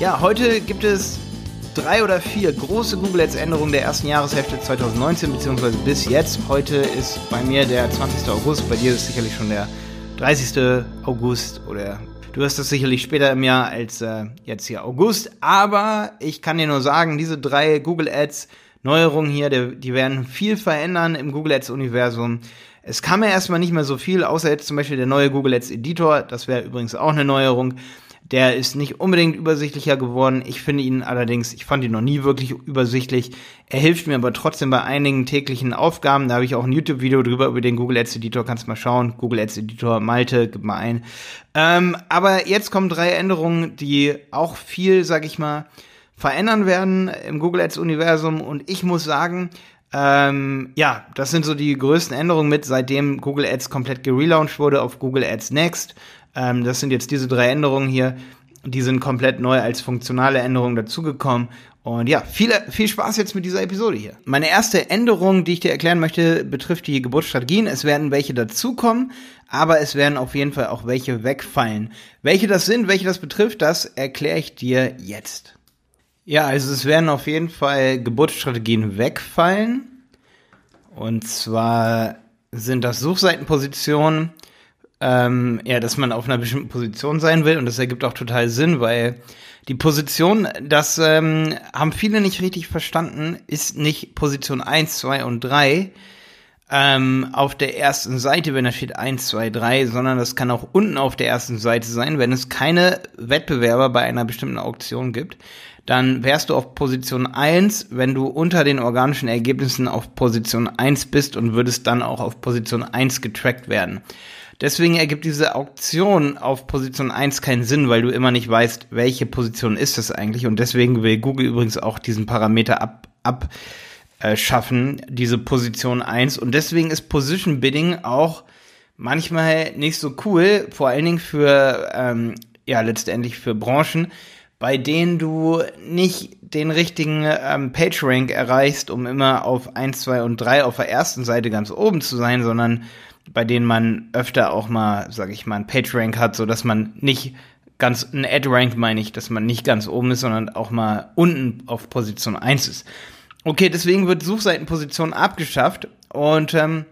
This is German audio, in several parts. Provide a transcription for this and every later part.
Ja, heute gibt es drei oder vier große Google Ads Änderungen der ersten Jahreshälfte 2019 beziehungsweise bis jetzt. Heute ist bei mir der 20. August, bei dir ist sicherlich schon der 30. August oder du wirst das sicherlich später im Jahr als äh, jetzt hier August. Aber ich kann dir nur sagen, diese drei Google Ads Neuerungen hier, die, die werden viel verändern im Google Ads Universum. Es kam ja erstmal nicht mehr so viel, außer jetzt zum Beispiel der neue Google Ads Editor. Das wäre übrigens auch eine Neuerung. Der ist nicht unbedingt übersichtlicher geworden. Ich finde ihn allerdings, ich fand ihn noch nie wirklich übersichtlich. Er hilft mir aber trotzdem bei einigen täglichen Aufgaben. Da habe ich auch ein YouTube-Video drüber über den Google Ads Editor. Kannst mal schauen. Google Ads Editor Malte, gib mal ein. Ähm, aber jetzt kommen drei Änderungen, die auch viel, sag ich mal, verändern werden im Google Ads Universum. Und ich muss sagen, ähm, ja, das sind so die größten Änderungen mit, seitdem Google Ads komplett gelauncht wurde auf Google Ads Next. Ähm, das sind jetzt diese drei Änderungen hier. Die sind komplett neu als funktionale Änderungen dazugekommen. Und ja, viel, viel Spaß jetzt mit dieser Episode hier. Meine erste Änderung, die ich dir erklären möchte, betrifft die Geburtsstrategien. Es werden welche dazukommen, aber es werden auf jeden Fall auch welche wegfallen. Welche das sind, welche das betrifft, das erkläre ich dir jetzt. Ja, also es werden auf jeden Fall Geburtsstrategien wegfallen. Und zwar sind das Suchseitenpositionen, ähm, ja, dass man auf einer bestimmten Position sein will und das ergibt auch total Sinn, weil die Position, das ähm, haben viele nicht richtig verstanden, ist nicht Position 1, 2 und 3 ähm, auf der ersten Seite, wenn da steht 1, 2, 3, sondern das kann auch unten auf der ersten Seite sein, wenn es keine Wettbewerber bei einer bestimmten Auktion gibt. Dann wärst du auf Position 1, wenn du unter den organischen Ergebnissen auf Position 1 bist und würdest dann auch auf Position 1 getrackt werden. Deswegen ergibt diese Auktion auf Position 1 keinen Sinn, weil du immer nicht weißt, welche Position ist das eigentlich. Und deswegen will Google übrigens auch diesen Parameter ab, abschaffen, diese Position 1. Und deswegen ist Position Bidding auch manchmal nicht so cool, vor allen Dingen für, ähm, ja, letztendlich für Branchen, bei denen du nicht den richtigen ähm, PageRank erreichst, um immer auf 1, 2 und 3 auf der ersten Seite ganz oben zu sein, sondern bei denen man öfter auch mal, sag ich mal, ein PageRank hat, so dass man nicht ganz, ein Ad-Rank meine ich, dass man nicht ganz oben ist, sondern auch mal unten auf Position 1 ist. Okay, deswegen wird Suchseitenposition abgeschafft und ähm,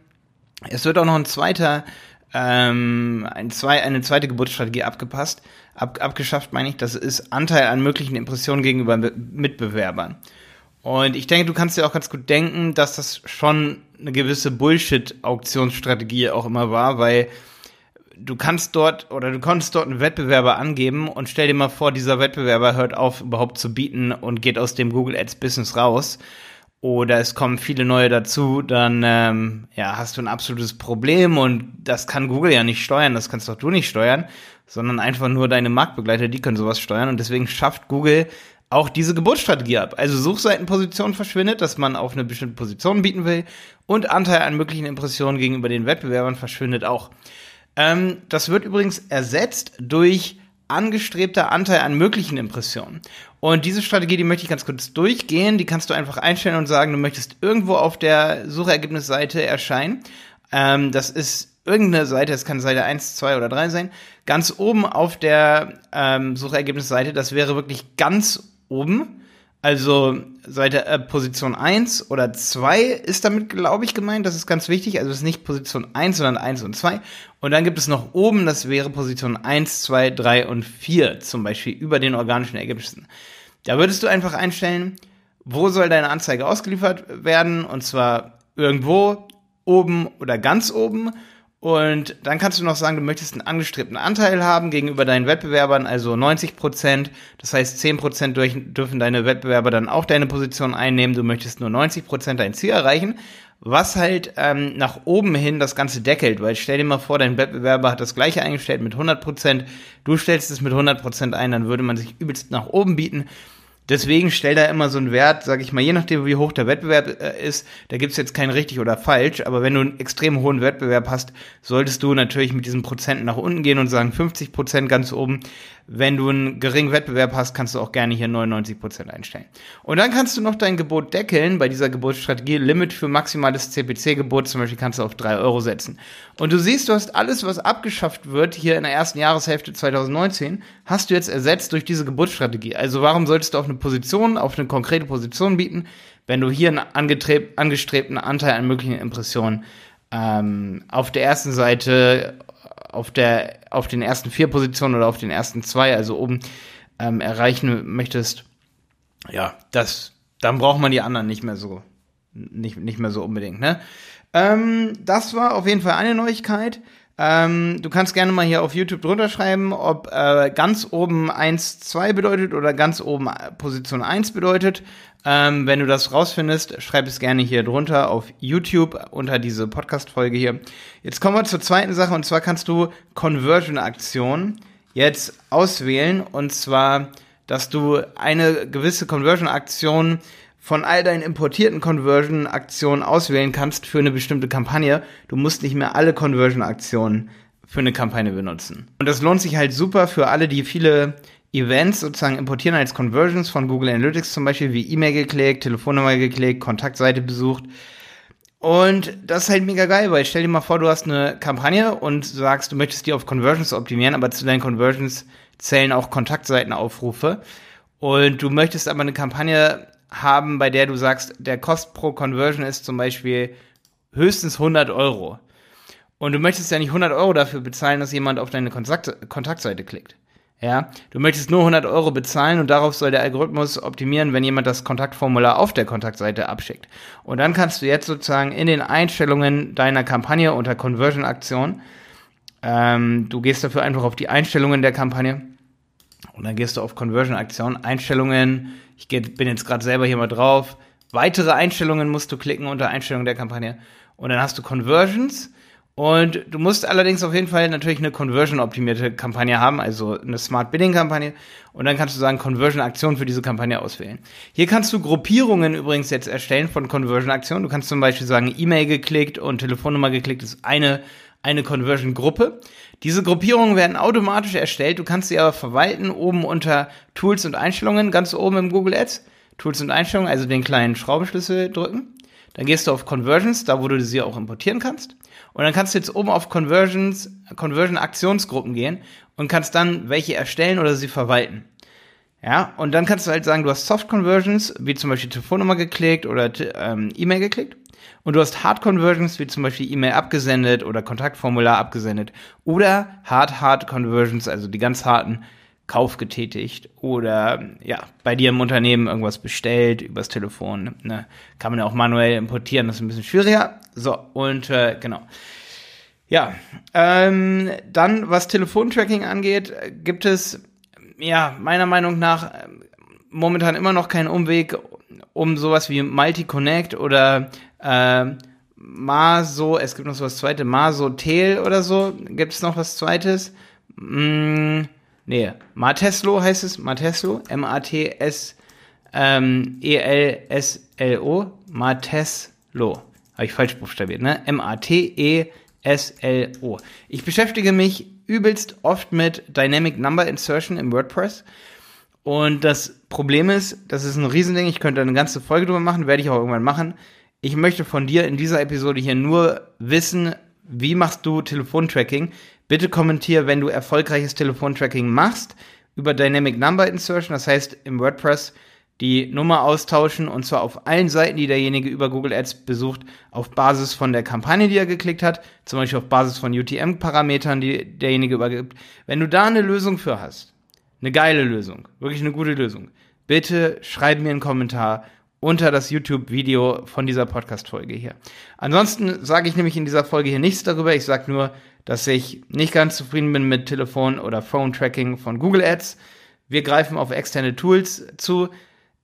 es wird auch noch ein zweiter, ähm, ein zwei, eine zweite Geburtsstrategie abgepasst, ab, abgeschafft meine ich, das ist Anteil an möglichen Impressionen gegenüber Mitbewerbern. Und ich denke, du kannst dir auch ganz gut denken, dass das schon eine gewisse Bullshit-Auktionsstrategie auch immer war, weil du kannst dort oder du konntest dort einen Wettbewerber angeben und stell dir mal vor, dieser Wettbewerber hört auf, überhaupt zu bieten und geht aus dem Google Ads Business raus. Oder es kommen viele neue dazu, dann ähm, ja, hast du ein absolutes Problem und das kann Google ja nicht steuern, das kannst doch du nicht steuern, sondern einfach nur deine Marktbegleiter, die können sowas steuern und deswegen schafft Google auch diese Geburtsstrategie ab. Also Suchseitenposition verschwindet, dass man auf eine bestimmte Position bieten will und Anteil an möglichen Impressionen gegenüber den Wettbewerbern verschwindet auch. Ähm, das wird übrigens ersetzt durch angestrebter Anteil an möglichen Impressionen. Und diese Strategie, die möchte ich ganz kurz durchgehen. Die kannst du einfach einstellen und sagen, du möchtest irgendwo auf der Suchergebnisseite erscheinen. Ähm, das ist irgendeine Seite, es kann Seite 1, 2 oder 3 sein, ganz oben auf der ähm, Suchergebnisseite, das wäre wirklich ganz oben. Also Seite äh, Position 1 oder 2 ist damit, glaube ich, gemeint. Das ist ganz wichtig. Also es ist nicht Position 1, sondern 1 und 2. Und dann gibt es noch oben, das wäre Position 1, 2, 3 und 4, zum Beispiel über den organischen Ergebnissen. Da würdest du einfach einstellen, wo soll deine Anzeige ausgeliefert werden? Und zwar irgendwo, oben oder ganz oben. Und dann kannst du noch sagen, du möchtest einen angestrebten Anteil haben gegenüber deinen Wettbewerbern, also 90 Prozent. Das heißt, 10 Prozent dürfen deine Wettbewerber dann auch deine Position einnehmen. Du möchtest nur 90 Prozent dein Ziel erreichen, was halt ähm, nach oben hin das Ganze deckelt. Weil stell dir mal vor, dein Wettbewerber hat das gleiche eingestellt mit 100 Prozent. Du stellst es mit 100 Prozent ein, dann würde man sich übelst nach oben bieten. Deswegen stell da immer so einen Wert, sag ich mal, je nachdem, wie hoch der Wettbewerb äh, ist, da gibt's jetzt kein richtig oder falsch, aber wenn du einen extrem hohen Wettbewerb hast, solltest du natürlich mit diesen Prozenten nach unten gehen und sagen 50 Prozent ganz oben. Wenn du einen geringen Wettbewerb hast, kannst du auch gerne hier 99 Prozent einstellen. Und dann kannst du noch dein Gebot deckeln bei dieser Geburtsstrategie. Limit für maximales CPC-Gebot zum Beispiel kannst du auf drei Euro setzen. Und du siehst, du hast alles, was abgeschafft wird hier in der ersten Jahreshälfte 2019, hast du jetzt ersetzt durch diese Geburtsstrategie. Also warum solltest du auf eine Position, auf eine konkrete Position bieten, wenn du hier einen angestrebten Anteil an möglichen Impressionen ähm, auf der ersten Seite auf der auf den ersten vier Positionen oder auf den ersten zwei, also oben ähm, erreichen möchtest, ja, das, dann braucht man die anderen nicht mehr so, nicht, nicht mehr so unbedingt, ne? Ähm, das war auf jeden Fall eine Neuigkeit. Ähm, du kannst gerne mal hier auf YouTube drunter schreiben, ob äh, ganz oben 1, 2 bedeutet oder ganz oben Position 1 bedeutet. Ähm, wenn du das rausfindest, schreib es gerne hier drunter auf YouTube unter diese Podcast-Folge hier. Jetzt kommen wir zur zweiten Sache und zwar kannst du Conversion-Aktion jetzt auswählen und zwar, dass du eine gewisse Conversion-Aktion von all deinen importierten Conversion-Aktionen auswählen kannst für eine bestimmte Kampagne. Du musst nicht mehr alle Conversion-Aktionen für eine Kampagne benutzen. Und das lohnt sich halt super für alle, die viele Events sozusagen importieren als Conversions von Google Analytics zum Beispiel, wie E-Mail geklickt, Telefonnummer geklickt, Kontaktseite besucht. Und das ist halt mega geil, weil stell dir mal vor, du hast eine Kampagne und sagst, du möchtest die auf Conversions optimieren, aber zu deinen Conversions zählen auch Kontaktseitenaufrufe. Und du möchtest aber eine Kampagne haben, bei der du sagst, der Kost pro Conversion ist zum Beispiel höchstens 100 Euro. Und du möchtest ja nicht 100 Euro dafür bezahlen, dass jemand auf deine Kontakt Kontaktseite klickt. Ja, du möchtest nur 100 Euro bezahlen und darauf soll der Algorithmus optimieren, wenn jemand das Kontaktformular auf der Kontaktseite abschickt. Und dann kannst du jetzt sozusagen in den Einstellungen deiner Kampagne unter Conversion Aktion, ähm, du gehst dafür einfach auf die Einstellungen der Kampagne und dann gehst du auf Conversion Aktion, Einstellungen, ich bin jetzt gerade selber hier mal drauf. Weitere Einstellungen musst du klicken unter Einstellungen der Kampagne. Und dann hast du Conversions. Und du musst allerdings auf jeden Fall natürlich eine Conversion-optimierte Kampagne haben, also eine Smart Bidding-Kampagne. Und dann kannst du sagen, Conversion-Aktion für diese Kampagne auswählen. Hier kannst du Gruppierungen übrigens jetzt erstellen von Conversion-Aktionen. Du kannst zum Beispiel sagen, E-Mail geklickt und Telefonnummer geklickt ist eine, eine Conversion-Gruppe. Diese Gruppierungen werden automatisch erstellt. Du kannst sie aber verwalten oben unter Tools und Einstellungen, ganz oben im Google Ads. Tools und Einstellungen, also den kleinen Schraubenschlüssel drücken. Dann gehst du auf Conversions, da wo du sie auch importieren kannst. Und dann kannst du jetzt oben auf Conversions, Conversion Aktionsgruppen gehen und kannst dann welche erstellen oder sie verwalten. Ja, und dann kannst du halt sagen, du hast Soft Conversions, wie zum Beispiel Telefonnummer geklickt oder ähm, E-Mail geklickt. Und du hast Hard Conversions, wie zum Beispiel E-Mail abgesendet oder Kontaktformular abgesendet. Oder Hard Hard Conversions, also die ganz harten Kauf getätigt oder ja, bei dir im Unternehmen irgendwas bestellt übers Telefon. Ne? Kann man ja auch manuell importieren, das ist ein bisschen schwieriger. So, und äh, genau. Ja, ähm, dann was Telefontracking angeht, gibt es ja meiner Meinung nach momentan immer noch keinen Umweg um sowas wie Multi-Connect oder äh, Maso, es gibt noch so was zweites, Maso Tel oder so. Gibt es noch was zweites? Mm, nee, Marteslo heißt es, Marteslo, M-A-T-S ähm, Marteslo. Habe ich falsch buchstabiert, ne? M-A-T-E-S-L-O. Ich beschäftige mich übelst oft mit Dynamic Number Insertion im WordPress. Und das Problem ist, das ist ein Riesending, ich könnte eine ganze Folge drüber machen, werde ich auch irgendwann machen. Ich möchte von dir in dieser Episode hier nur wissen, wie machst du Telefontracking? Bitte kommentiere, wenn du erfolgreiches Telefontracking machst über Dynamic Number Insertion, das heißt im WordPress die Nummer austauschen und zwar auf allen Seiten, die derjenige über Google Ads besucht, auf Basis von der Kampagne, die er geklickt hat, zum Beispiel auf Basis von UTM-Parametern, die derjenige übergibt. Wenn du da eine Lösung für hast, eine geile Lösung, wirklich eine gute Lösung, bitte schreib mir einen Kommentar unter das YouTube-Video von dieser Podcast-Folge hier. Ansonsten sage ich nämlich in dieser Folge hier nichts darüber. Ich sage nur, dass ich nicht ganz zufrieden bin mit Telefon- oder Phone-Tracking von Google Ads. Wir greifen auf externe Tools zu.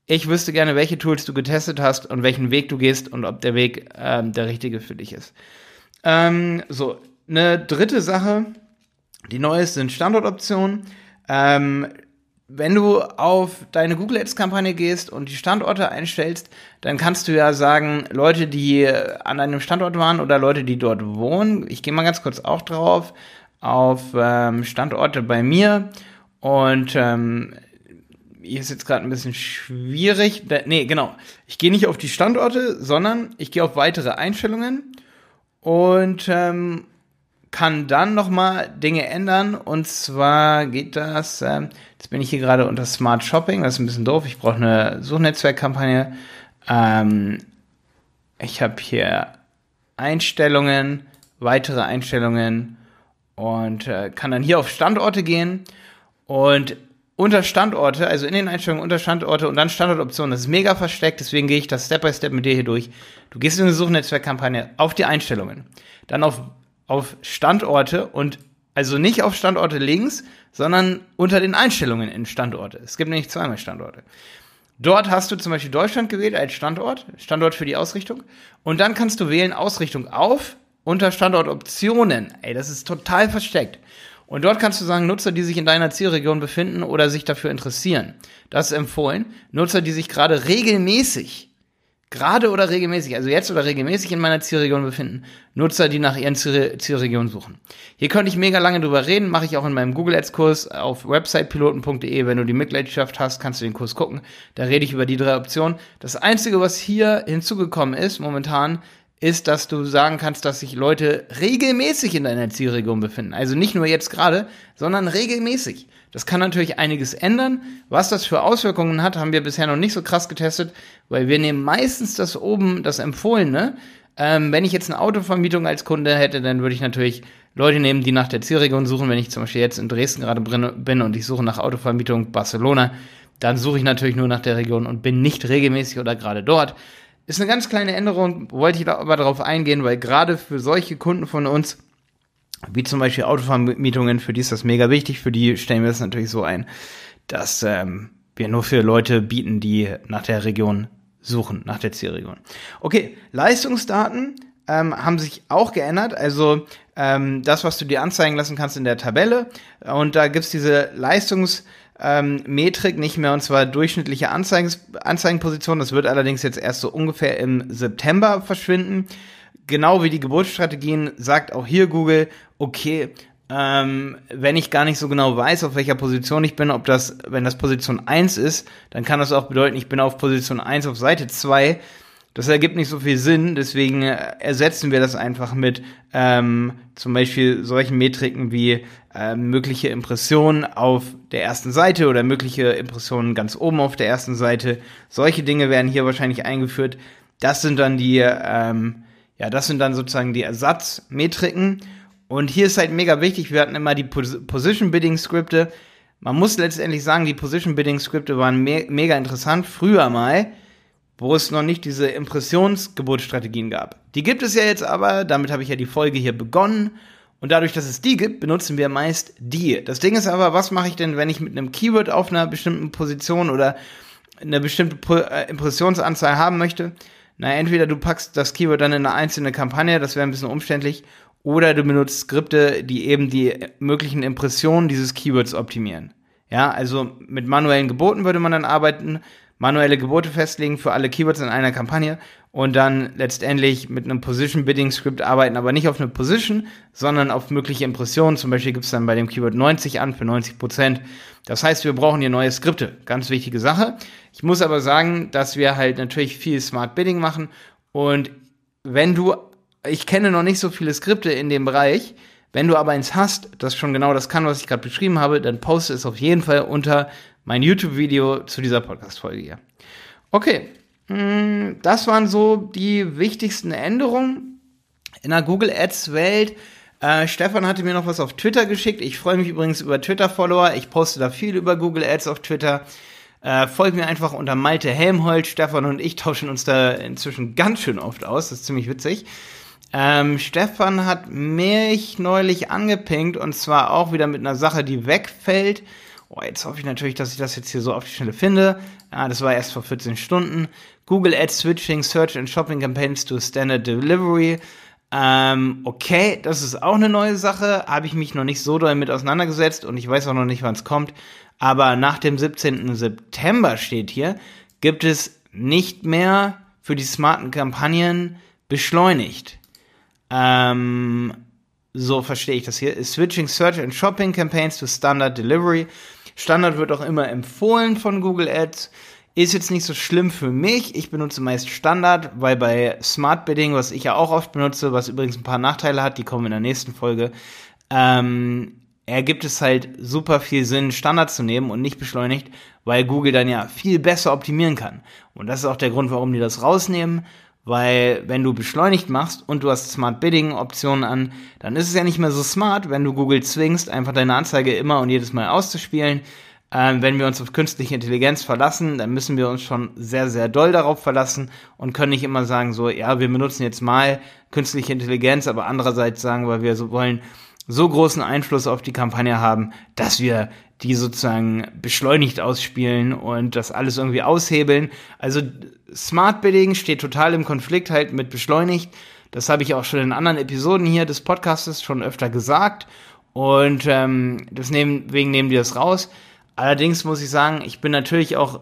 Ich wüsste gerne, welche Tools du getestet hast und welchen Weg du gehst und ob der Weg ähm, der richtige für dich ist. Ähm, so, eine dritte Sache, die neu ist, sind Standortoptionen. Ähm, wenn du auf deine Google Ads Kampagne gehst und die Standorte einstellst, dann kannst du ja sagen, Leute, die an einem Standort waren oder Leute, die dort wohnen. Ich gehe mal ganz kurz auch drauf auf ähm, Standorte bei mir und ähm, hier ist jetzt gerade ein bisschen schwierig. Da, nee, genau. Ich gehe nicht auf die Standorte, sondern ich gehe auf weitere Einstellungen und ähm, kann dann nochmal Dinge ändern. Und zwar geht das, ähm, jetzt bin ich hier gerade unter Smart Shopping, das ist ein bisschen doof. Ich brauche eine Suchnetzwerkkampagne. Ähm, ich habe hier Einstellungen, weitere Einstellungen und äh, kann dann hier auf Standorte gehen und unter Standorte, also in den Einstellungen unter Standorte und dann Standortoptionen. Das ist mega versteckt, deswegen gehe ich das Step by Step mit dir hier durch. Du gehst in eine Suchnetzwerkkampagne auf die Einstellungen, dann auf, auf Standorte und also nicht auf Standorte links, sondern unter den Einstellungen in Standorte. Es gibt nämlich zweimal Standorte. Dort hast du zum Beispiel Deutschland gewählt als Standort, Standort für die Ausrichtung. Und dann kannst du wählen Ausrichtung auf unter Standortoptionen. Ey, das ist total versteckt. Und dort kannst du sagen, Nutzer, die sich in deiner Zielregion befinden oder sich dafür interessieren. Das ist empfohlen. Nutzer, die sich gerade regelmäßig, gerade oder regelmäßig, also jetzt oder regelmäßig in meiner Zielregion befinden. Nutzer, die nach ihren Ziel Zielregionen suchen. Hier könnte ich mega lange drüber reden, mache ich auch in meinem Google Ads Kurs auf websitepiloten.de. Wenn du die Mitgliedschaft hast, kannst du den Kurs gucken. Da rede ich über die drei Optionen. Das einzige, was hier hinzugekommen ist momentan, ist, dass du sagen kannst, dass sich Leute regelmäßig in deiner Zielregion befinden. Also nicht nur jetzt gerade, sondern regelmäßig. Das kann natürlich einiges ändern. Was das für Auswirkungen hat, haben wir bisher noch nicht so krass getestet, weil wir nehmen meistens das oben, das Empfohlene. Ähm, wenn ich jetzt eine Autovermietung als Kunde hätte, dann würde ich natürlich Leute nehmen, die nach der Zielregion suchen. Wenn ich zum Beispiel jetzt in Dresden gerade bin und ich suche nach Autovermietung Barcelona, dann suche ich natürlich nur nach der Region und bin nicht regelmäßig oder gerade dort. Ist eine ganz kleine Änderung, wollte ich aber darauf eingehen, weil gerade für solche Kunden von uns, wie zum Beispiel Autovermietungen, für die ist das mega wichtig, für die stellen wir es natürlich so ein, dass ähm, wir nur für Leute bieten, die nach der Region suchen, nach der Zielregion. Okay, Leistungsdaten ähm, haben sich auch geändert. Also ähm, das, was du dir anzeigen lassen kannst in der Tabelle. Und da gibt's diese Leistungs- ähm, Metrik nicht mehr, und zwar durchschnittliche Anzeigen, Anzeigenposition. Das wird allerdings jetzt erst so ungefähr im September verschwinden. Genau wie die Geburtsstrategien sagt auch hier Google, okay, ähm, wenn ich gar nicht so genau weiß, auf welcher Position ich bin, ob das, wenn das Position 1 ist, dann kann das auch bedeuten, ich bin auf Position 1 auf Seite 2 das ergibt nicht so viel Sinn, deswegen äh, ersetzen wir das einfach mit ähm, zum Beispiel solchen Metriken wie äh, mögliche Impressionen auf der ersten Seite oder mögliche Impressionen ganz oben auf der ersten Seite. Solche Dinge werden hier wahrscheinlich eingeführt. Das sind dann die, ähm, ja, das sind dann sozusagen die Ersatzmetriken. Und hier ist halt mega wichtig, wir hatten immer die Pos Position Bidding Skripte. Man muss letztendlich sagen, die Position Bidding Skripte waren me mega interessant früher mal wo es noch nicht diese Impressionsgeburtsstrategien gab. Die gibt es ja jetzt aber, damit habe ich ja die Folge hier begonnen. Und dadurch, dass es die gibt, benutzen wir meist die. Das Ding ist aber, was mache ich denn, wenn ich mit einem Keyword auf einer bestimmten Position oder eine bestimmte äh, Impressionsanzahl haben möchte? Na, entweder du packst das Keyword dann in eine einzelne Kampagne, das wäre ein bisschen umständlich, oder du benutzt Skripte, die eben die möglichen Impressionen dieses Keywords optimieren. Ja, also mit manuellen Geboten würde man dann arbeiten manuelle Gebote festlegen für alle Keywords in einer Kampagne und dann letztendlich mit einem Position Bidding Script arbeiten, aber nicht auf eine Position, sondern auf mögliche Impressionen. Zum Beispiel gibt es dann bei dem Keyword 90 an für 90 Prozent. Das heißt, wir brauchen hier neue Skripte. Ganz wichtige Sache. Ich muss aber sagen, dass wir halt natürlich viel Smart Bidding machen und wenn du, ich kenne noch nicht so viele Skripte in dem Bereich, wenn du aber eins hast, das schon genau das kann, was ich gerade beschrieben habe, dann poste es auf jeden Fall unter mein YouTube-Video zu dieser Podcast-Folge hier. Okay, hm, das waren so die wichtigsten Änderungen in der Google Ads-Welt. Äh, Stefan hatte mir noch was auf Twitter geschickt. Ich freue mich übrigens über Twitter-Follower. Ich poste da viel über Google Ads auf Twitter. Äh, folgt mir einfach unter Malte Helmholt. Stefan und ich tauschen uns da inzwischen ganz schön oft aus. Das ist ziemlich witzig. Ähm, Stefan hat mich neulich angepinkt und zwar auch wieder mit einer Sache, die wegfällt. Oh, jetzt hoffe ich natürlich, dass ich das jetzt hier so auf die Schnelle finde. Ja, das war erst vor 14 Stunden. Google Ads Switching Search and Shopping Campaigns to Standard Delivery. Ähm, okay, das ist auch eine neue Sache. Habe ich mich noch nicht so doll mit auseinandergesetzt und ich weiß auch noch nicht, wann es kommt. Aber nach dem 17. September steht hier, gibt es nicht mehr für die smarten Kampagnen beschleunigt. Ähm, so verstehe ich das hier. Switching Search and Shopping Campaigns to Standard Delivery. Standard wird auch immer empfohlen von Google Ads. Ist jetzt nicht so schlimm für mich. Ich benutze meist Standard, weil bei Smart Bidding, was ich ja auch oft benutze, was übrigens ein paar Nachteile hat, die kommen in der nächsten Folge, ähm, ergibt es halt super viel Sinn, Standard zu nehmen und nicht beschleunigt, weil Google dann ja viel besser optimieren kann. Und das ist auch der Grund, warum die das rausnehmen, weil wenn du beschleunigt machst und du hast Smart Bidding Optionen an, dann ist es ja nicht mehr so smart, wenn du Google zwingst, einfach deine Anzeige immer und jedes Mal auszuspielen, ähm, wenn wir uns auf künstliche Intelligenz verlassen, dann müssen wir uns schon sehr, sehr doll darauf verlassen und können nicht immer sagen, so, ja, wir benutzen jetzt mal künstliche Intelligenz, aber andererseits sagen wir, wir so wollen so großen Einfluss auf die Kampagne haben, dass wir die sozusagen beschleunigt ausspielen und das alles irgendwie aushebeln. Also Smart Bidding steht total im Konflikt halt mit beschleunigt. Das habe ich auch schon in anderen Episoden hier des Podcasts schon öfter gesagt. Und ähm, deswegen nehmen die das raus. Allerdings muss ich sagen, ich bin natürlich auch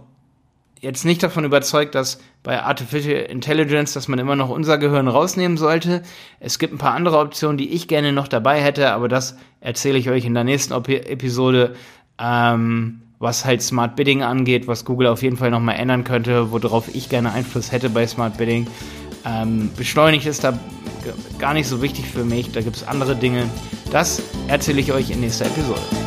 jetzt nicht davon überzeugt, dass bei Artificial Intelligence, dass man immer noch unser Gehirn rausnehmen sollte. Es gibt ein paar andere Optionen, die ich gerne noch dabei hätte, aber das erzähle ich euch in der nächsten Episode, ähm, was halt Smart Bidding angeht, was Google auf jeden Fall nochmal ändern könnte, worauf ich gerne Einfluss hätte bei Smart Bidding. Ähm, beschleunigt ist da gar nicht so wichtig für mich, da gibt es andere Dinge. Das erzähle ich euch in nächster Episode.